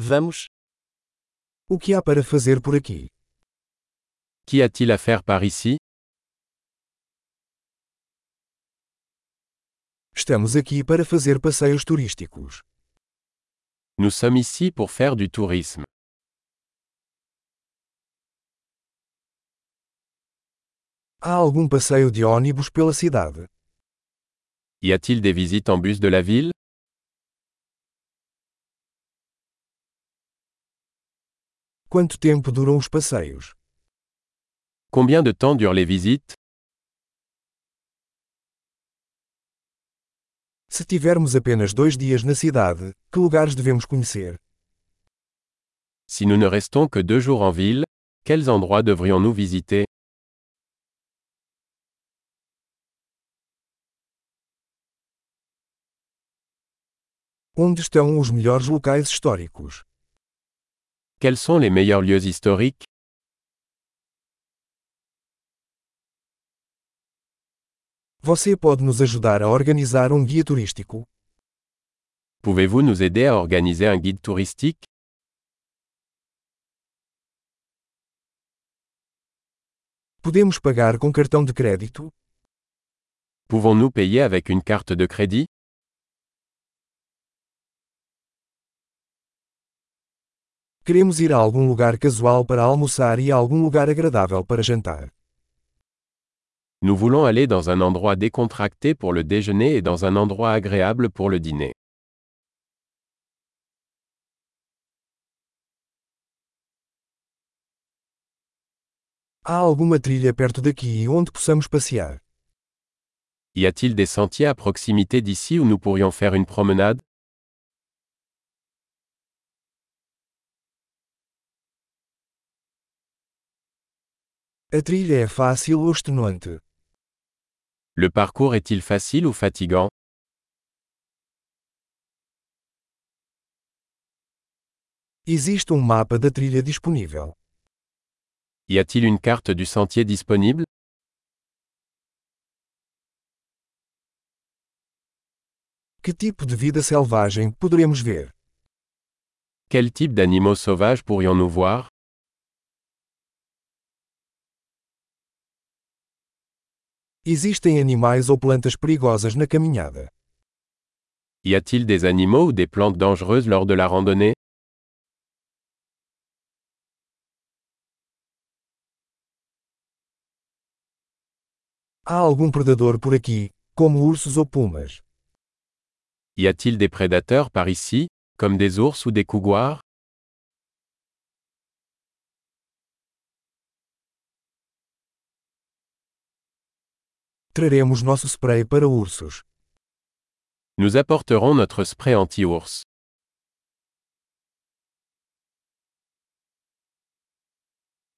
Vamos. O que há para fazer por aqui? Qu'y a-t-il à faire par ici Estamos aqui para fazer passeios turísticos. Nous sommes ici pour faire du tourisme. Há algum passeio de ônibus pela cidade? Y a-t-il des visites en bus de la ville Quanto tempo duram os passeios? Combien de temps durent les visites Se tivermos apenas dois dias na cidade, que lugares devemos conhecer? Si nous ne restons que deux jours en ville, quels endroits devrions-nous visiter Onde estão os melhores locais históricos? Quels sont les meilleurs lieux historiques? Você pode nos ajudar a organizar um guia turístico? Pouvez-vous nous aider à organiser un guide touristique? Podemos pagar com cartão de crédito? Pouvons-nous payer avec une carte de crédit? Queremos ir a algum lugar casual para almoçar e a algum lugar agradável para jantar. Nous voulons aller dans un endroit décontracté pour le déjeuner et dans un endroit agréable pour le dîner. Há alguma trilha perto daqui onde possamos passear? Y a-t-il des sentiers à proximité d'ici où nous pourrions faire une promenade A trilha é fácil ou extenuante? Le parcours est-il facile ou fatigant Existe um mapa da trilha disponível. Y a-t-il une carte du sentier disponible Que tipo de vida selvagem poderemos ver? Quel type d'animaux sauvages pourrions-nous voir Existem animais ou plantas perigosas na caminhada. Y a-t-il des animaux ou des plantes dangereuses lors de la randonnée Há algum predador por aqui, como ursos ou pumas? Y a-t-il des prédateurs par ici, comme des ours ou des couguars Traremos nosso spray para ursos. Nous apporterons notre spray anti-ours.